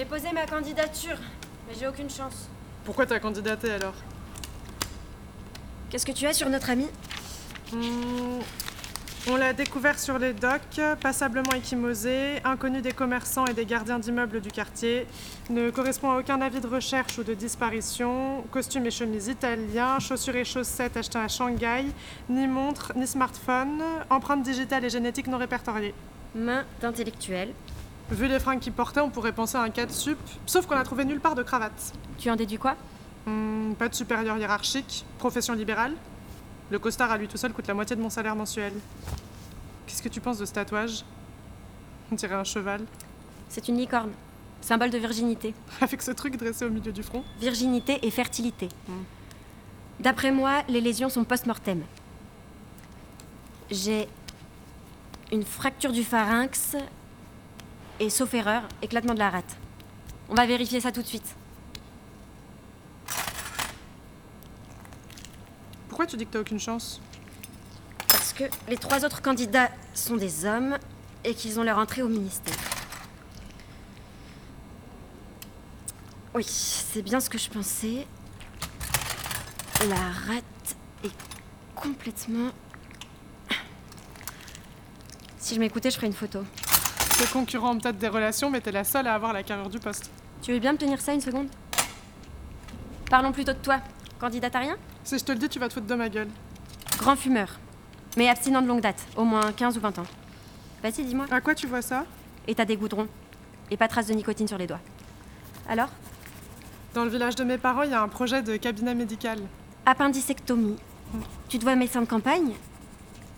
J'ai posé ma candidature, mais j'ai aucune chance. Pourquoi t'as candidaté alors? Qu'est-ce que tu as sur notre ami? Hmm, On l'a découvert sur les docks, passablement échymosé, inconnu des commerçants et des gardiens d'immeubles du quartier, ne correspond à aucun avis de recherche ou de disparition, costume et chemise italien, chaussures et chaussettes achetées à Shanghai, ni montre, ni smartphone, empreinte digitale et génétique non répertoriée. Main d'intellectuel. Vu les fringues qu'il portait, on pourrait penser à un cas de sup, sauf qu'on a trouvé nulle part de cravate. Tu en déduis quoi? Hmm, pas de supérieur hiérarchique, profession libérale. Le costard à lui tout seul coûte la moitié de mon salaire mensuel. Qu'est-ce que tu penses de ce tatouage? On dirait un cheval. C'est une licorne. Symbole de virginité. Avec ce truc dressé au milieu du front. Virginité et fertilité. Hmm. D'après moi, les lésions sont post-mortem. J'ai une fracture du pharynx et, sauf erreur, éclatement de la rate. On va vérifier ça tout de suite. Pourquoi tu dis que t'as aucune chance? Parce que les trois autres candidats sont des hommes et qu'ils ont leur entrée au ministère. Oui, c'est bien ce que je pensais. La rate est complètement... Si je m'écoutais, je ferais une photo. Tes concurrents ont peut-être des relations, mais t'es la seule à avoir la carrure du poste. Tu veux bien me tenir ça une seconde? Parlons plutôt de toi. Candidat à rien Si je te le dis, tu vas te foutre de ma gueule. Grand fumeur. Mais abstinent de longue date, au moins 15 ou 20 ans. Vas-y, dis-moi. À quoi tu vois ça? Et t'as des goudrons. Et pas trace de nicotine sur les doigts. Alors? Dans le village de mes parents, il y a un projet de cabinet médical. Appendicectomie. Tu te vois médecin de campagne?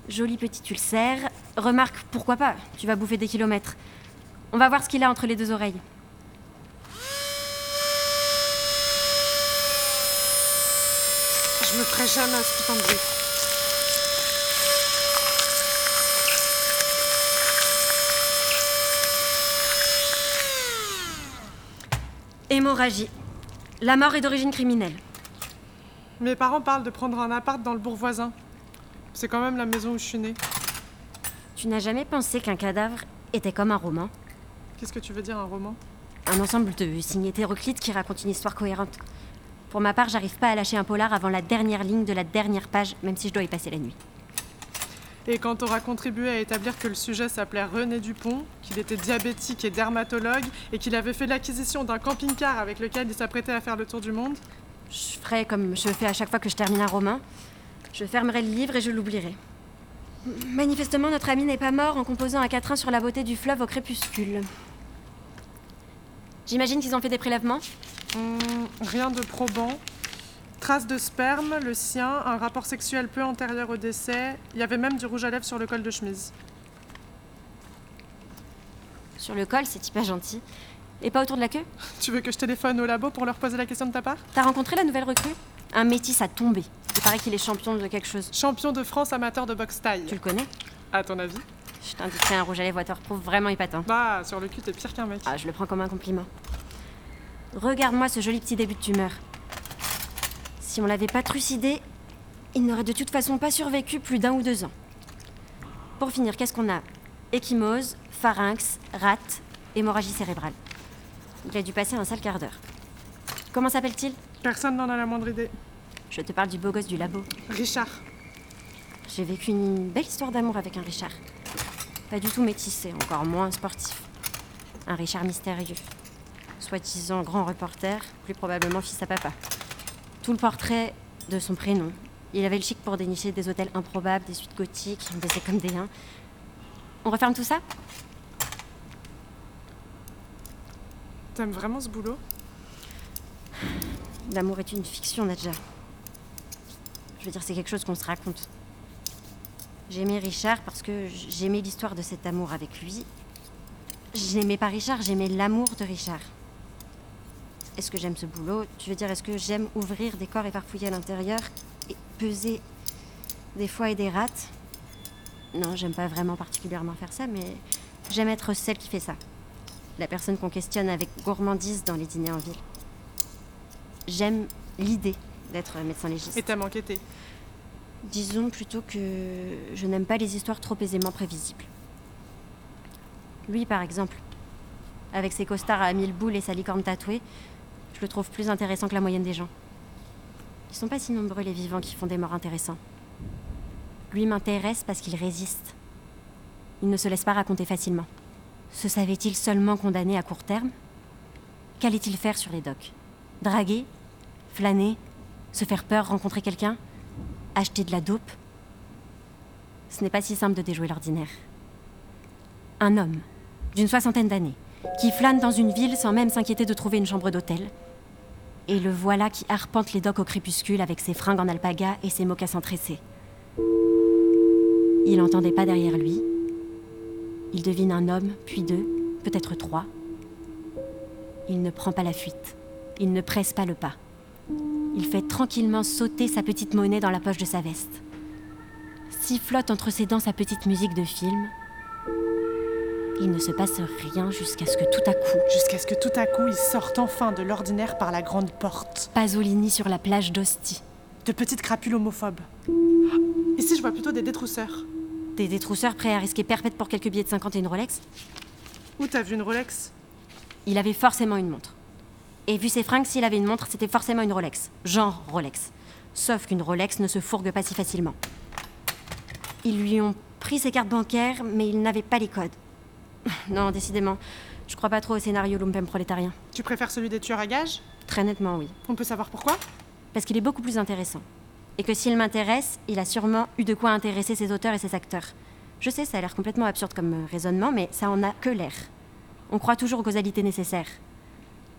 Joli petit ulcère. Remarque, pourquoi pas? Tu vas bouffer des kilomètres. On va voir ce qu'il a entre les deux oreilles. Je me ferai jamais à ce putain de bruit. Hémorragie. La mort est d'origine criminelle. Mes parents parlent de prendre un appart dans le bourg voisin. C'est quand même la maison où je suis née. Tu n'as jamais pensé qu'un cadavre était comme un roman Qu'est-ce que tu veux dire, un roman? Un ensemble de signes hétéroclites qui racontent une histoire cohérente. Pour ma part, j'arrive pas à lâcher un polar avant la dernière ligne de la dernière page, même si je dois y passer la nuit. Et quand t'auras contribué à établir que le sujet s'appelait René Dupont, qu'il était diabétique et dermatologue, et qu'il avait fait l'acquisition d'un camping-car avec lequel il s'apprêtait à faire le tour du monde, Je ferai comme je fais à chaque fois que je termine un roman. Je fermerai le livre et je l'oublierai. Manifestement, notre ami n'est pas mort en composant un quatrain sur la beauté du fleuve au crépuscule. J'imagine qu'ils ont fait des prélèvements Hum, rien de probant. Traces de sperme, le sien, un rapport sexuel peu antérieur au décès. Il y avait même du rouge à lèvres sur le col de chemise. Sur le col, c'est hyper gentil. Et pas autour de la queue? Tu veux que je téléphone au labo pour leur poser la question de ta part? T'as rencontré la nouvelle recrue? Un métis à tomber. Il paraît qu'il est champion de quelque chose. Champion de France amateur de boxe taille. Tu le connais À ton avis Je t'indiquerai un rouge à lèvres waterproof vraiment épatant. Bah, sur le cul, t'es pire qu'un mec. Ah, je le prends comme un compliment. Regarde-moi ce joli petit début de tumeur. Si on l'avait pas trucidé, il n'aurait de toute façon pas survécu plus d'un ou deux ans. Pour finir, qu'est-ce qu'on a? Échymose, pharynx, rate, hémorragie cérébrale. Il a dû passer un sale quart d'heure. Comment s'appelle-t-il? Personne n'en a la moindre idée. Je te parle du beau gosse du labo. Richard. J'ai vécu une belle histoire d'amour avec un Richard. Pas du tout métissé, encore moins sportif. Un Richard mystérieux. Soi-disant grand reporter, plus probablement fils à papa. Tout le portrait de son prénom. Il avait le chic pour dénicher des hôtels improbables, des suites gothiques, on baisait comme des uns. On referme tout ça? T'aimes vraiment ce boulot? L'amour est une fiction, Nadja. Je veux dire, c'est quelque chose qu'on se raconte. J'aimais Richard parce que j'aimais l'histoire de cet amour avec lui. Je n'aimais pas Richard, j'aimais l'amour de Richard. Est-ce que j'aime ce boulot? Tu veux dire, est-ce que j'aime ouvrir des corps et farfouiller à l'intérieur et peser des foies et des rates? Non, j'aime pas vraiment particulièrement faire ça, mais j'aime être celle qui fait ça. La personne qu'on questionne avec gourmandise dans les dîners en ville. J'aime l'idée d'être médecin légiste. Et enquêter. Disons plutôt que je n'aime pas les histoires trop aisément prévisibles. Lui, par exemple, avec ses costards à mille boules et sa licorne tatouée, je le trouve plus intéressant que la moyenne des gens. Ils sont pas si nombreux les vivants qui font des morts intéressants. Lui m'intéresse parce qu'il résiste. Il ne se laisse pas raconter facilement. Se savait-il seulement condamné à court terme? Qu'allait-il faire sur les docks Draguer? Flâner? Se faire peur Rencontrer quelqu'un Acheter de la dope Ce n'est pas si simple de déjouer l'ordinaire. Un homme, d'une soixantaine d'années, qui flâne dans une ville sans même s'inquiéter de trouver une chambre d'hôtel. Et le voilà qui arpente les docks au crépuscule avec ses fringues en alpaga et ses mocassins tressés. Il n'entendait pas derrière lui. Il devine un homme, puis deux, peut-être trois. Il ne prend pas la fuite. Il ne presse pas le pas. Il fait tranquillement sauter sa petite monnaie dans la poche de sa veste. Sifflote entre ses dents sa petite musique de film. Il ne se passe rien jusqu'à ce que tout à coup, Jusqu'à ce que tout à coup, il sorte enfin de l'ordinaire par la grande porte. Pasolini sur la plage d'Ostie. De petites crapules homophobes. Ici, je vois plutôt des détrousseurs. Des détrousseurs prêts à risquer perpète pour quelques billets de 50 et une Rolex Où t'as vu une Rolex? Il avait forcément une montre. Et vu ses fringues, s'il avait une montre, c'était forcément une Rolex. Genre Rolex. Sauf qu'une Rolex ne se fourgue pas si facilement. Ils lui ont pris ses cartes bancaires, mais il n'avait pas les codes. Non, décidément, je crois pas trop au scénario lumpem prolétarien. Tu préfères celui des tueurs à gages? Très nettement, oui. On peut savoir pourquoi? Parce qu'il est beaucoup plus intéressant. Et que s'il m'intéresse, il a sûrement eu de quoi intéresser ses auteurs et ses acteurs. Je sais, ça a l'air complètement absurde comme euh, raisonnement, mais ça en a que l'air. On croit toujours aux causalités nécessaires.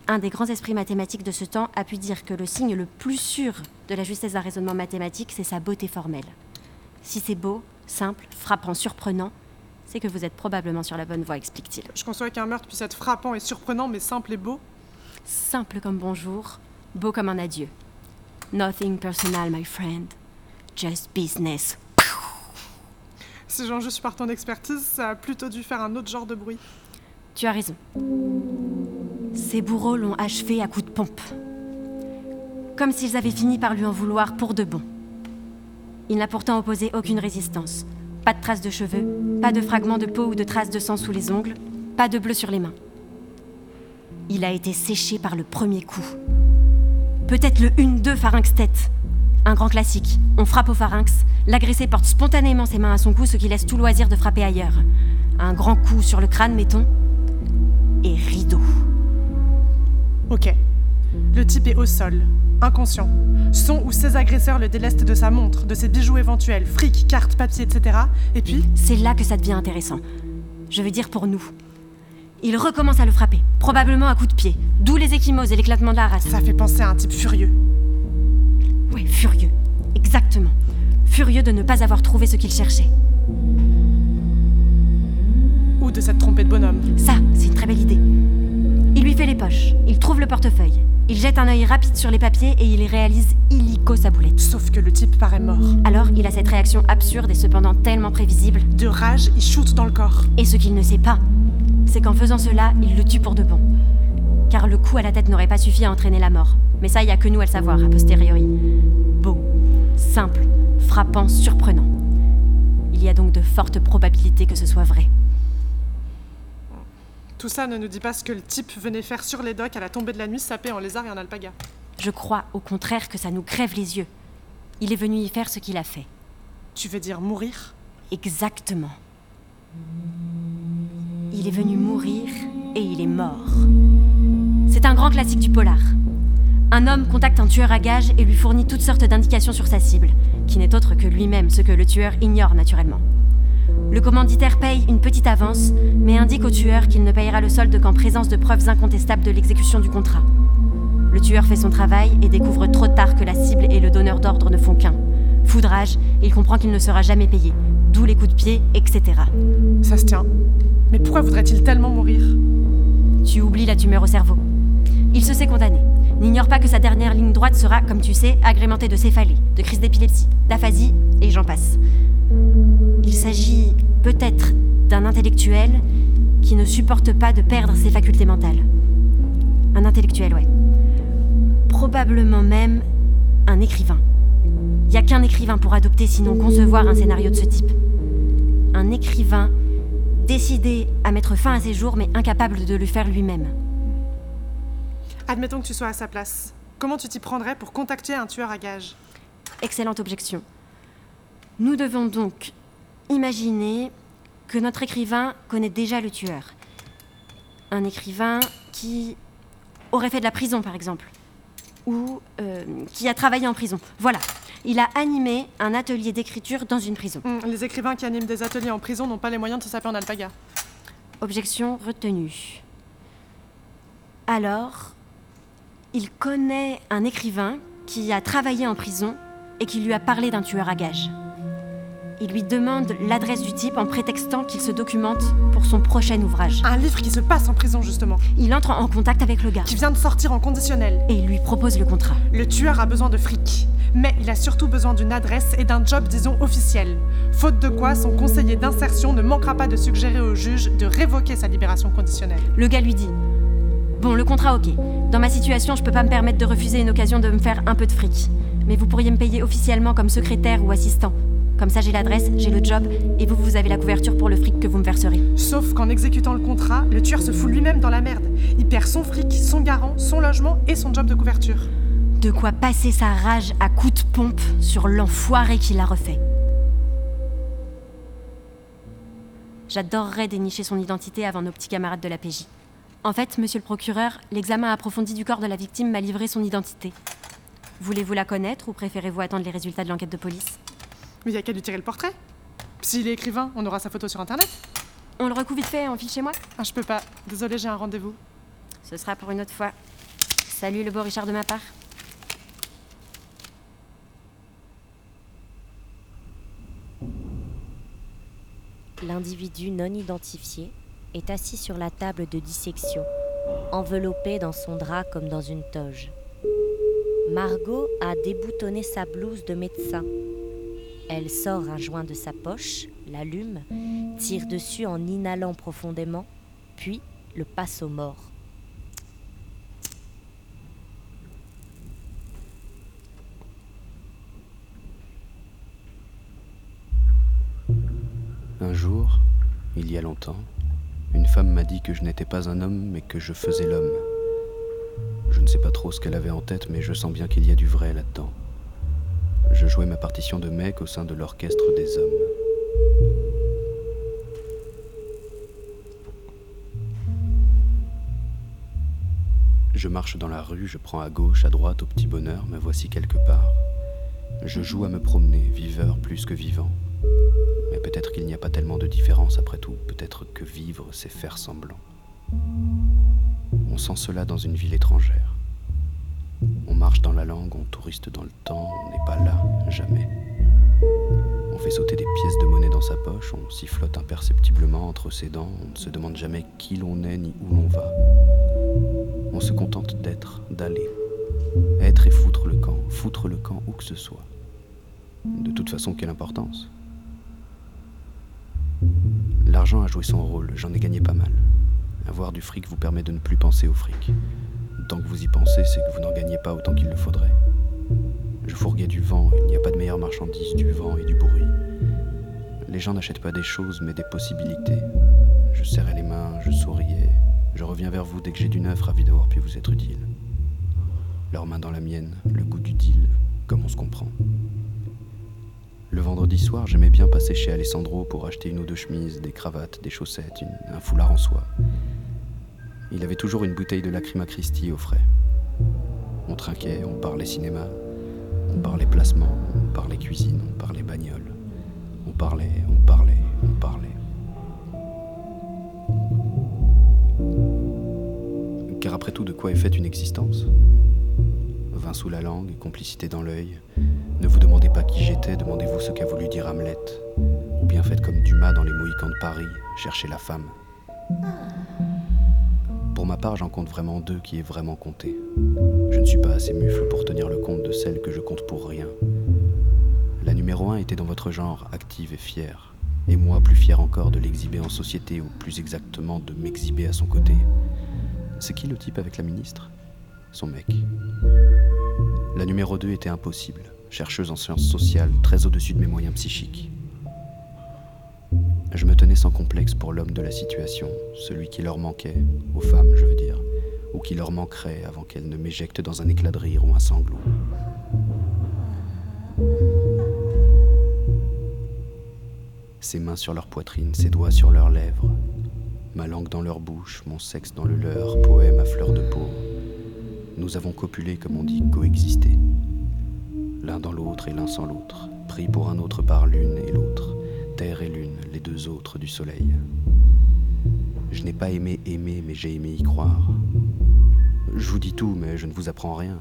Un des grands esprits mathématiques de ce temps a pu dire que le signe le plus sûr de la justesse d'un raisonnement mathématique, c'est sa beauté formelle. Si c'est beau, simple, frappant, surprenant, c'est que vous êtes probablement sur la bonne voie, explique-t-il. Je conçois qu'un meurtre puisse être frappant et surprenant, mais simple et beau. Simple comme bonjour, beau comme un adieu. Nothing personal, my friend. Just business. Si j'en juge par ton expertise, ça a plutôt dû faire un autre genre de bruit. Tu as raison. Ces bourreaux l'ont achevé à coups de pompe. Comme s'ils avaient fini par lui en vouloir pour de bon. Il n'a pourtant opposé aucune résistance. Pas de traces de cheveux, pas de fragments de peau ou de traces de sang sous les ongles, pas de bleu sur les mains. Il a été séché par le premier coup. Peut-être le 1-2 pharynx tête. Un grand classique. On frappe au pharynx, l'agressé porte spontanément ses mains à son cou, ce qui laisse tout loisir de frapper ailleurs. Un grand coup sur le crâne, mettons, et rideau. Ok. Le type est au sol, inconscient. Son ou ses agresseurs le délestent de sa montre, de ses bijoux éventuels, fric, cartes, papier, etc. Et puis, C'est là que ça devient intéressant. Je veux dire pour nous. Il recommence à le frapper, probablement à coups de pied, d'où les échymoses et l'éclatement de la race. ça fait penser à un type furieux. Ouais, furieux. Exactement. Furieux de ne pas avoir trouvé ce qu'il cherchait. Ou de s'être trompé de bonhomme. Ça, c'est une très belle idée. Il trouve le portefeuille, il jette un œil rapide sur les papiers et il réalise illico sa boulette. Sauf que le type paraît mort. Alors, il a cette réaction absurde et cependant tellement prévisible. De rage, il shoot dans le corps. Et ce qu'il ne sait pas, c'est qu'en faisant cela, il le tue pour de bon. Car le coup à la tête n'aurait pas suffi à entraîner la mort. Mais ça, il n'y a que nous à le savoir, a posteriori. Beau, simple, frappant, surprenant. Il y a donc de fortes probabilités que ce soit vrai. Tout ça ne nous dit pas ce que le type venait faire sur les docks à la tombée de la nuit sapé en lézard et en alpaga. Je crois au contraire que ça nous crève les yeux. Il est venu y faire ce qu'il a fait. Tu veux dire mourir? Exactement. Il est venu mourir et il est mort. C'est un grand classique du polar. Un homme contacte un tueur à gages et lui fournit toutes sortes d'indications sur sa cible, qui n'est autre que lui-même, ce que le tueur ignore naturellement. Le commanditaire paye une petite avance, mais indique au tueur qu'il ne payera le solde qu'en présence de preuves incontestables de l'exécution du contrat. Le tueur fait son travail et découvre trop tard que la cible et le donneur d'ordre ne font qu'un. Foudrage, il comprend qu'il ne sera jamais payé, d'où les coups de pied, etc. Ça se tient. Mais pourquoi voudrait-il tellement mourir? Tu oublies la tumeur au cerveau. Il se sait condamné. N'ignore pas que sa dernière ligne droite sera, comme tu sais, agrémentée de céphalée, de crise d'épilepsie, d'aphasie, et j'en passe. Il s'agit peut-être d'un intellectuel qui ne supporte pas de perdre ses facultés mentales. Un intellectuel, ouais. Probablement même un écrivain. Il n'y a qu'un écrivain pour adopter, sinon concevoir un scénario de ce type. Un écrivain décidé à mettre fin à ses jours, mais incapable de le faire lui-même. Admettons que tu sois à sa place. Comment tu t'y prendrais pour contacter un tueur à gages? Excellente objection. Nous devons donc imaginer que notre écrivain connaît déjà le tueur. Un écrivain qui aurait fait de la prison, par exemple. Ou euh, qui a travaillé en prison. Voilà. Il a animé un atelier d'écriture dans une prison. Hum, Les écrivains qui animent des ateliers en prison n'ont pas les moyens de se saper en alpaga. Objection retenue. Alors, il connaît un écrivain qui a travaillé en prison et qui lui a parlé d'un tueur à gages. Il lui demande l'adresse du type en prétextant qu'il se documente pour son prochain ouvrage. Un livre qui se passe en prison, justement. Il entre en contact avec le gars Qui vient de sortir en conditionnel. et il lui propose le contrat. Le tueur a besoin de fric. Mais il a surtout besoin d'une adresse et d'un job, disons, officiel. Faute de quoi, son conseiller d'insertion ne manquera pas de suggérer au juge de révoquer sa libération conditionnelle. Le gars lui dit Bon, le contrat, ok. Dans ma situation, je peux pas me permettre de refuser une occasion de me faire un peu de fric. Mais vous pourriez me payer officiellement comme secrétaire ou assistant. Comme ça, j'ai l'adresse, j'ai le job, et vous, vous avez la couverture pour le fric que vous me verserez. Sauf qu'en exécutant le contrat, le tueur se fout lui-même dans la merde. Il perd son fric, son garant, son logement et son job de couverture. De quoi passer sa rage à coups de pompe sur l'enfoiré qui l'a refait. J'adorerais dénicher son identité avant nos petits camarades de la PJ. En fait, monsieur le procureur, l'examen approfondi du corps de la victime m'a livré son identité. Voulez-vous la connaître ou préférez-vous attendre les résultats de l'enquête de police? Mais il y a qu'à lui tirer le portrait. S'il est écrivain, on aura sa photo sur internet. On le recouvre vite fait en file chez moi Ah, je peux pas. Désolé, j'ai un rendez-vous. Ce sera pour une autre fois. Salut le beau Richard de ma part. L'individu non identifié est assis sur la table de dissection, enveloppé dans son drap comme dans une toge. Margot a déboutonné sa blouse de médecin. Elle sort un joint de sa poche, l'allume, tire dessus en inhalant profondément, puis le passe au mort. Un jour, il y a longtemps, une femme m'a dit que je n'étais pas un homme, mais que je faisais l'homme. Je ne sais pas trop ce qu'elle avait en tête, mais je sens bien qu'il y a du vrai là-dedans. Je jouais ma partition de mec au sein de l'orchestre des hommes. Je marche dans la rue, je prends à gauche, à droite, au petit bonheur, me voici quelque part. Je joue à me promener, viveur plus que vivant. Mais peut-être qu'il n'y a pas tellement de différence après tout, peut-être que vivre, c'est faire semblant. On sent cela dans une ville étrangère. On marche dans la langue, on touriste dans le temps, on n'est pas là, jamais. On fait sauter des pièces de monnaie dans sa poche, on sifflote imperceptiblement entre ses dents, on ne se demande jamais qui l'on est ni où l'on va. On se contente d'être, d'aller. Être et foutre le camp, foutre le camp où que ce soit. De toute façon, quelle importance? L'argent a joué son rôle, j'en ai gagné pas mal. Avoir du fric vous permet de ne plus penser au fric. Tant que vous y pensez, c'est que vous n'en gagnez pas autant qu'il le faudrait. Je fourguais du vent, il n'y a pas de meilleure marchandise du vent et du bruit. Les gens n'achètent pas des choses, mais des possibilités. Je serrais les mains, je souriais. Je reviens vers vous dès que j'ai du neuf, ravi d'avoir pu vous être utile. Leurs mains dans la mienne, le goût du deal, comme on se comprend. Le vendredi soir, j'aimais bien passer chez Alessandro pour acheter une ou deux chemises, des cravates, des chaussettes, un foulard en soie. Il avait toujours une bouteille de Lacrima Christi au frais. On trinquait, on parlait cinéma, on parlait placement, on parlait cuisine, on parlait bagnole. On parlait, on parlait, on parlait. Car après tout, de quoi est faite une existence? Vin sous la langue, complicité dans l'œil. Ne vous demandez pas qui j'étais, demandez-vous ce qu'a voulu dire Hamlet. Ou bien faites comme Dumas dans Les Mohicans de Paris, cherchez la femme. Pour ma part, j'en compte vraiment deux qui est vraiment compté. Je ne suis pas assez mufle pour tenir le compte de celle que je compte pour rien. La numéro un était dans votre genre, active et fière. Et moi, plus fier encore de l'exhiber en société, ou plus exactement de m'exhiber à son côté. C'est qui le type avec la ministre? Son mec. La numéro 2 était impossible, chercheuse en sciences sociales, très au-dessus de mes moyens psychiques. Je me tenais sans complexe pour l'homme de la situation, celui qui leur manquait, aux femmes je veux dire, ou qui leur manquerait avant qu'elles ne m'éjectent dans un éclat de rire ou un sanglot. Ses mains sur leur poitrine, ses doigts sur leurs lèvres, ma langue dans leur bouche, mon sexe dans le leur, poème à fleur de peau. Nous avons copulé, comme on dit, coexisté. L'un dans l'autre et l'un sans l'autre, pris pour un autre par l'une et l'autre, terre et lune, les deux autres du soleil. Je n'ai pas aimé aimer, mais j'ai aimé y croire. Je vous dis tout, mais je ne vous apprends rien.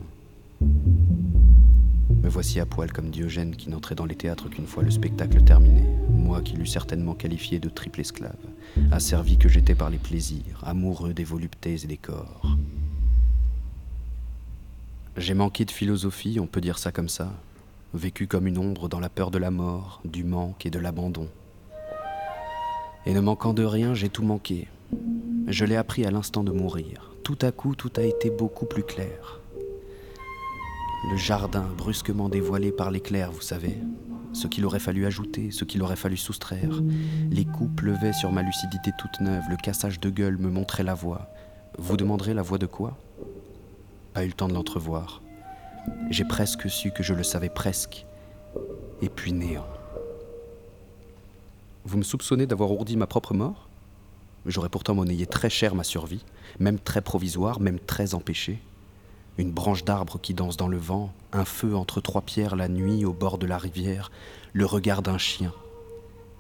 Me voici à poil comme Diogène qui n'entrait dans les théâtres qu'une fois le spectacle terminé, moi qui l'eus certainement qualifié de triple esclave, asservi que j'étais par les plaisirs, amoureux des voluptés et des corps. J'ai manqué de philosophie, on peut dire ça comme ça, vécu comme une ombre dans la peur de la mort, du manque et de l'abandon. Et ne manquant de rien, j'ai tout manqué. Je l'ai appris à l'instant de mourir. Tout à coup, tout a été beaucoup plus clair. Le jardin brusquement dévoilé par l'éclair, vous savez. Ce qu'il aurait fallu ajouter, ce qu'il aurait fallu soustraire. Les coups pleuvaient sur ma lucidité toute neuve, le cassage de gueule me montrait la voie. Vous demanderez la voie de quoi? Pas eu le temps de l'entrevoir. J'ai presque su que je le savais presque. Et puis néant. Vous me soupçonnez d'avoir ourdi ma propre mort? J'aurais pourtant monnayé très cher ma survie, même très provisoire, même très empêchée. Une branche d'arbre qui danse dans le vent, un feu entre trois pierres la nuit au bord de la rivière, le regard d'un chien.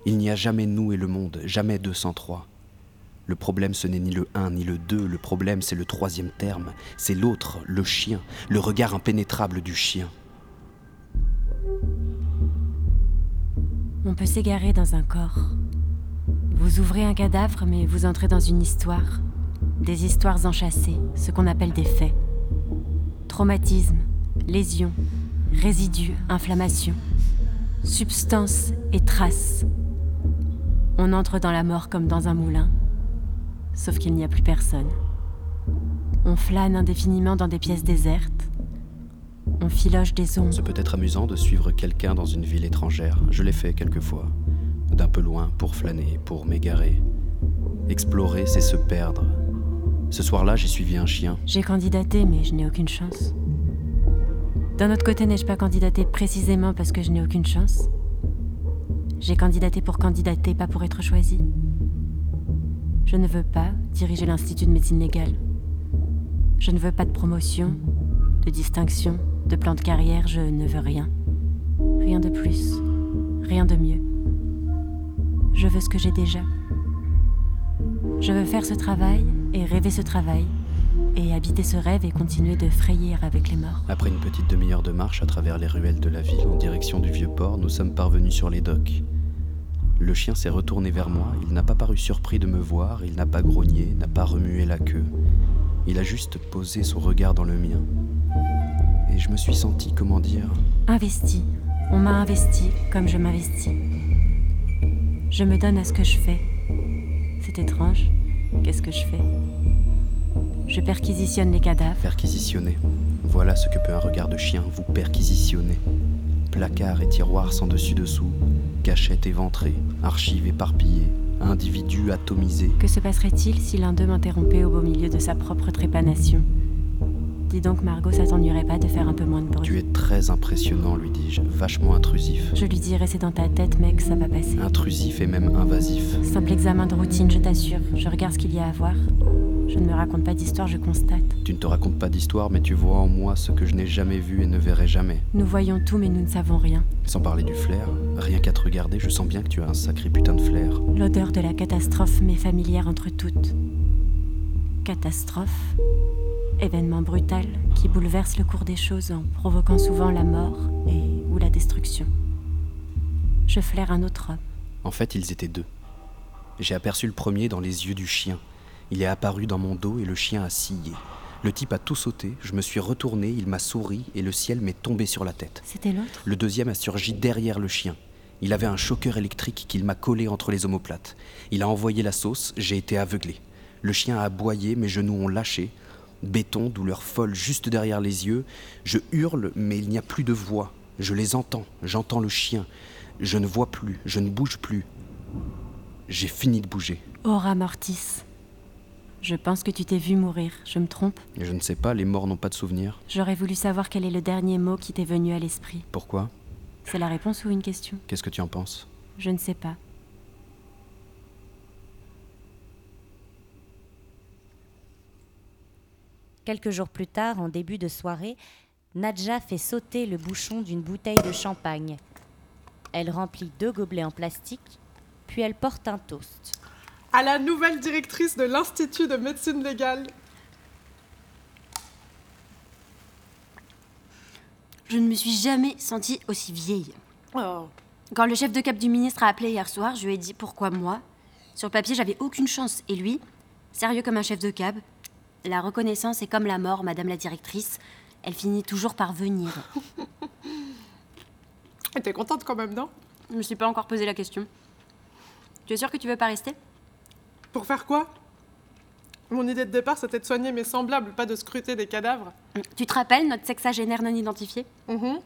Il n'y a jamais nous et le monde, jamais deux sans trois. Le problème ce n'est ni le un ni le deux, le problème c'est le troisième terme, c'est l'autre, le chien, le regard impénétrable du chien. On peut s'égarer dans un corps. Vous ouvrez un cadavre, mais vous entrez dans une histoire. Des histoires enchâssées, ce qu'on appelle des faits. Traumatisme, lésions, résidus, inflammation, substances et traces. On entre dans la mort comme dans un moulin, sauf qu'il n'y a plus personne. On flâne indéfiniment dans des pièces désertes. On filoche des ombres. Ce peut être amusant de suivre quelqu'un dans une ville étrangère. Je l'ai fait quelquefois. D'un peu loin, pour flâner, pour m'égarer. Explorer, c'est se perdre. Ce soir-là, j'ai suivi un chien. J'ai candidaté, mais je n'ai aucune chance. D'un autre côté, n'ai-je pas candidaté précisément parce que je n'ai aucune chance? J'ai candidaté pour candidater, pas pour être choisi. Je ne veux pas diriger l'Institut de médecine légale. Je ne veux pas de promotion, de distinction, de plan de carrière, je ne veux rien. Rien de plus, rien de mieux. Je veux ce que j'ai déjà. Je veux faire ce travail et rêver ce travail et habiter ce rêve et continuer de frayer avec les morts. Après une petite demi-heure de marche à travers les ruelles de la ville en direction du vieux port, nous sommes parvenus sur les docks. Le chien s'est retourné vers moi, il n'a pas paru surpris de me voir, il n'a pas grogné, n'a pas remué la queue. Il a juste posé son regard dans le mien. Et je me suis senti, comment dire Investi. On m'a investi comme je m'investis. Je me donne à ce que je fais. C'est étrange. Qu'est-ce que je fais? Je perquisitionne les cadavres. Perquisitionner. Voilà ce que peut un regard de chien vous perquisitionner. Placards et tiroirs sans dessus-dessous, cachettes éventrées, archives éparpillées, individus atomisés. Que se passerait-il si l'un d'eux m'interrompait au beau milieu de sa propre trépanation? Dis donc, Margot, ça t'ennuierait pas de faire un peu moins de bruit? Tu es très impressionnant, lui dis-je, vachement intrusif. Je lui dirais c'est dans ta tête, mec, ça va passer. Intrusif et même invasif. Simple examen de routine, je t'assure. Je regarde ce qu'il y a à voir. Je ne me raconte pas d'histoire, je constate. Tu ne te racontes pas d'histoire, mais tu vois en moi ce que je n'ai jamais vu et ne verrai jamais. Nous voyons tout, mais nous ne savons rien. Sans parler du flair, rien qu'à te regarder, je sens bien que tu as un sacré putain de flair. L'odeur de la catastrophe m'est familière entre toutes. Catastrophe Événement brutal qui bouleverse le cours des choses en provoquant souvent la mort et ou la destruction. Je flaire un autre homme. En fait, ils étaient deux. J'ai aperçu le premier dans les yeux du chien. Il est apparu dans mon dos et le chien a scié. Le type a tout sauté, je me suis retourné, il m'a souri et le ciel m'est tombé sur la tête. C'était l'autre? Le deuxième a surgi derrière le chien. Il avait un choqueur électrique qu'il m'a collé entre les omoplates. Il a envoyé la sauce, j'ai été aveuglé. Le chien a aboyé, mes genoux ont lâché. Béton, douleur folle juste derrière les yeux. Je hurle, mais il n'y a plus de voix. Je les entends, j'entends le chien. Je ne vois plus, je ne bouge plus. J'ai fini de bouger. Aura Mortis. Je pense que tu t'es vu mourir. Je me trompe Je ne sais pas, les morts n'ont pas de souvenirs. J'aurais voulu savoir quel est le dernier mot qui t'est venu à l'esprit. Pourquoi? C'est la réponse ou une question? Qu'est-ce que tu en penses? Je ne sais pas. Quelques jours plus tard, en début de soirée, Nadja fait sauter le bouchon d'une bouteille de champagne. Elle remplit deux gobelets en plastique, puis elle porte un toast. À la nouvelle directrice de l'Institut de médecine légale. Je ne me suis jamais sentie aussi vieille. Oh. Quand le chef de cap du ministre a appelé hier soir, je lui ai dit pourquoi moi? Sur papier, j'avais aucune chance. Et lui, sérieux comme un chef de cab, la reconnaissance est comme la mort, madame la directrice. Elle finit toujours par venir. T'es contente quand même, non? Je me suis pas encore posé la question. Tu es sûre que tu veux pas rester? Pour faire quoi? Mon idée de départ, c'était de soigner mes semblables, pas de scruter des cadavres. Tu te rappelles notre sexagénaire non identifié? Mhm.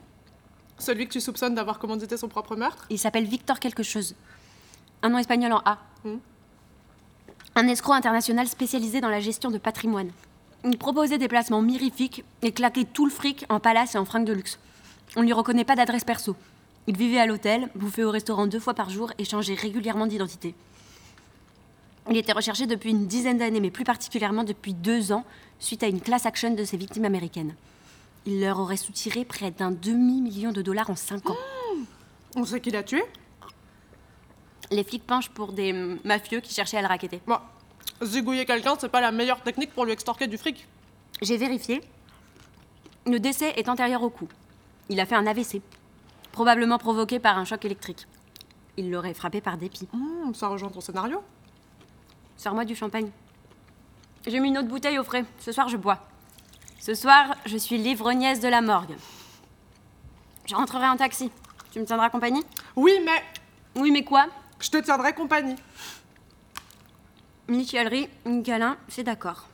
Celui que tu soupçonnes d'avoir commandité son propre meurtre? Il s'appelle Victor quelque chose. Un nom espagnol en A. Hmm. Un escroc international spécialisé dans la gestion de patrimoine. Il proposait des placements mirifiques et claquait tout le fric en palace et en fringues de luxe. On lui reconnaît pas d'adresse perso. Il vivait à l'hôtel, bouffait au restaurant deux fois par jour et changeait régulièrement d'identité. Il était recherché depuis une dizaine d'années, mais plus particulièrement depuis deux ans, suite à une class action de ses victimes américaines. Il leur aurait soutiré près d'un demi-million de dollars en cinq ans. On sait qui l'a tué Les flics penchent pour des mafieux qui cherchaient à le raqueter. Bon, zigouiller quelqu'un, c'est pas la meilleure technique pour lui extorquer du fric. J'ai vérifié. Le décès est antérieur au coup. Il a fait un AVC, probablement provoqué par un choc électrique. Il l'aurait frappé par dépit. Hmm, ça rejoint ton scénario. Sors-moi du champagne. J'ai mis une autre bouteille au frais. Ce soir, je bois. Ce soir, je suis l'ivrogniesse de la morgue. Je rentrerai en taxi. Tu me tiendras compagnie? Oui, mais Oui, mais quoi? je te tiendrai compagnie. Une câlin, c'est d'accord.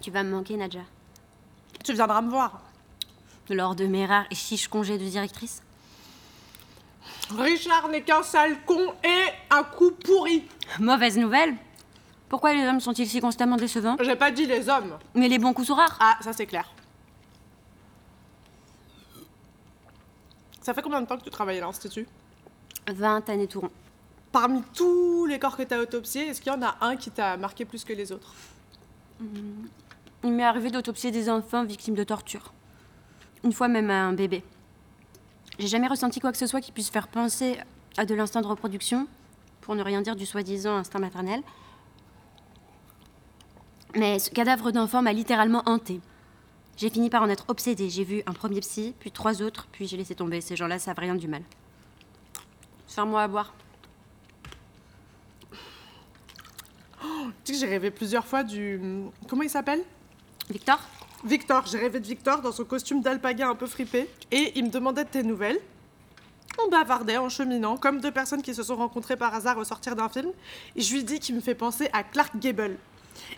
Tu vas me manquer, Nadja. Tu viendras me voir. Lors de mes rares et chiches congés de directrice? Richard n'est qu'un sale con et un coup pourri. Mauvaise nouvelle. Pourquoi les hommes sont-ils si constamment décevants? J'ai pas dit les hommes. Mais les bons coups sont rares. Ah, ça c'est clair. Ça fait combien de temps que tu travailles à l'Institut? 20 années tout rond. Parmi tous les corps que tu as autopsiés, est-ce qu'il y en a un qui t'a marqué plus que les autres? Il m'est arrivé d'autopsier des enfants victimes de torture. Une fois même un bébé. J'ai jamais ressenti quoi que ce soit qui puisse faire penser à de l'instinct de reproduction, pour ne rien dire du soi-disant instinct maternel. Mais ce cadavre d'enfant m'a littéralement hanté. J'ai fini par en être obsédée. J'ai vu un premier psy, puis trois autres, puis j'ai laissé tomber. Ces gens-là savent rien du mal. Sers-moi à boire. Tu sais que j'ai rêvé plusieurs fois du. Comment il s'appelle? Victor? Victor. J'ai rêvé de Victor dans son costume d'alpaga un peu fripé. Et il me demandait de tes nouvelles. On bavardait en cheminant, comme deux personnes qui se sont rencontrées par hasard au sortir d'un film. Et je lui dis qu'il me fait penser à Clark Gable.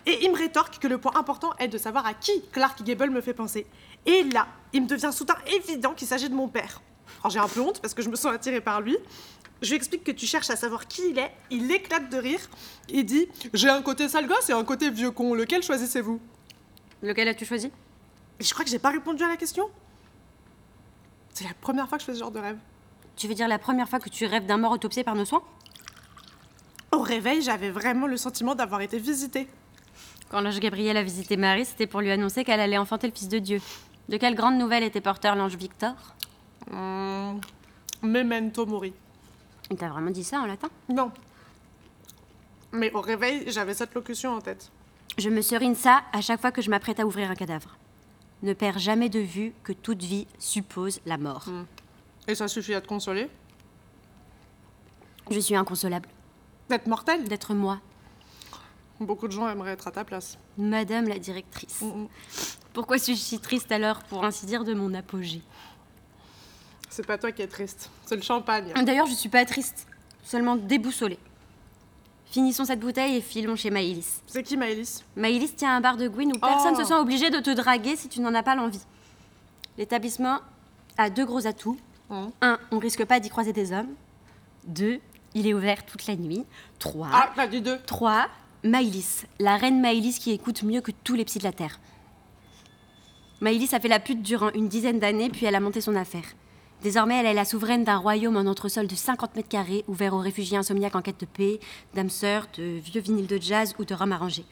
Et il me rétorque que le point important est de savoir à qui Clark Gable me fait penser. Et là, il me devient soudain évident qu'il s'agit de mon père. Alors j'ai un peu honte parce que je me sens attirée par lui. Je lui explique que tu cherches à savoir qui il est. Il éclate de rire. Il dit J'ai un côté sale gosse et un côté vieux con. Lequel choisissez-vous? Lequel as-tu choisi? Je crois que j'ai pas répondu à la question. C'est la première fois que je fais ce genre de rêve. Tu veux dire la première fois que tu rêves d'un mort autopsié par nos soins? Au réveil, j'avais vraiment le sentiment d'avoir été visitée. Quand l'ange Gabriel a visité Marie, c'était pour lui annoncer qu'elle allait enfanter le Fils de Dieu. De quelle grande nouvelle était porteur l'ange Victor? Hmm, Memento mori. Il t'a vraiment dit ça en latin? Non. Mais au réveil, j'avais cette locution en tête. Je me serine ça à chaque fois que je m'apprête à ouvrir un cadavre. Ne perds jamais de vue que toute vie suppose la mort. Et ça suffit à te consoler? Je suis inconsolable D'être mortel d'être moi, Beaucoup de gens aimeraient être à ta place. Madame la directrice. Mm, mm. Pourquoi suis-je si triste alors, pour ainsi dire, de mon apogée? C'est pas toi qui es triste, c'est le champagne. D'ailleurs, je suis pas triste, seulement déboussolée. Finissons cette bouteille et filons chez Maïlis. C'est qui Maëlys Maïlis tient un bar de Gwyn où personne Oh. se sent obligé de te draguer si tu n'en as pas l'envie. L'établissement a deux gros atouts. Hum. 1. On risque pas d'y croiser des hommes. 2. Il est ouvert toute la nuit. 3. Ah, t'as dit deux. 3. Maïlis, la reine Maïlis qui écoute mieux que tous les psys de la Terre. Maïlis a fait la pute durant une dizaine d'années, puis elle a monté son affaire. Désormais, elle est la souveraine d'un royaume en entresol de 50 mètres carrés, ouvert aux réfugiés insomniaques en quête de paix, d'âmes sœurs, de vieux vinyles de jazz ou de rhum arrangé.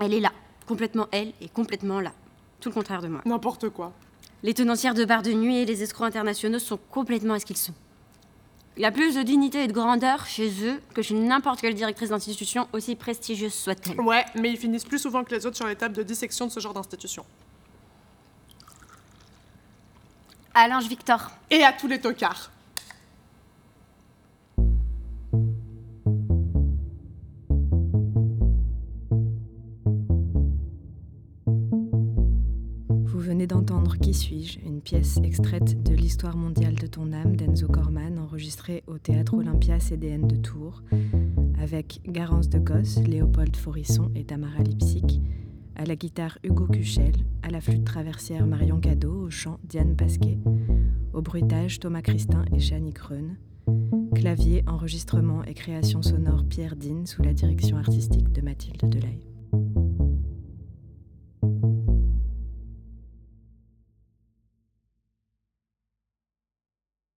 Elle est là, complètement elle et complètement là. Tout le contraire de moi. N'importe quoi. Les tenancières de bars de nuit et les escrocs internationaux sont complètement à ce qu'ils sont. Il y a plus de dignité et de grandeur chez eux que chez n'importe quelle directrice d'institution, aussi prestigieuse soit-elle. Ouais, mais ils finissent plus souvent que les autres sur les tables de dissection de ce genre d'institution. À l'ange Victor. Et à tous les tocards. Vous venez d'entendre Qui suis-je, une pièce extraite de l'Histoire mondiale de ton âme d'Enzo Corman, enregistrée au Théâtre Olympia CDN de Tours, avec Garance de Gosse, Léopold Forisson et Tamara Lipsic, à la guitare Hugo Cuchel, à la flûte traversière Marion Cadeau, au chant Diane Pasquet, au bruitage Thomas Christin et Chani Kreun, clavier, enregistrement et création sonore Pierre Dean sous la direction artistique de Mathilde Delaye.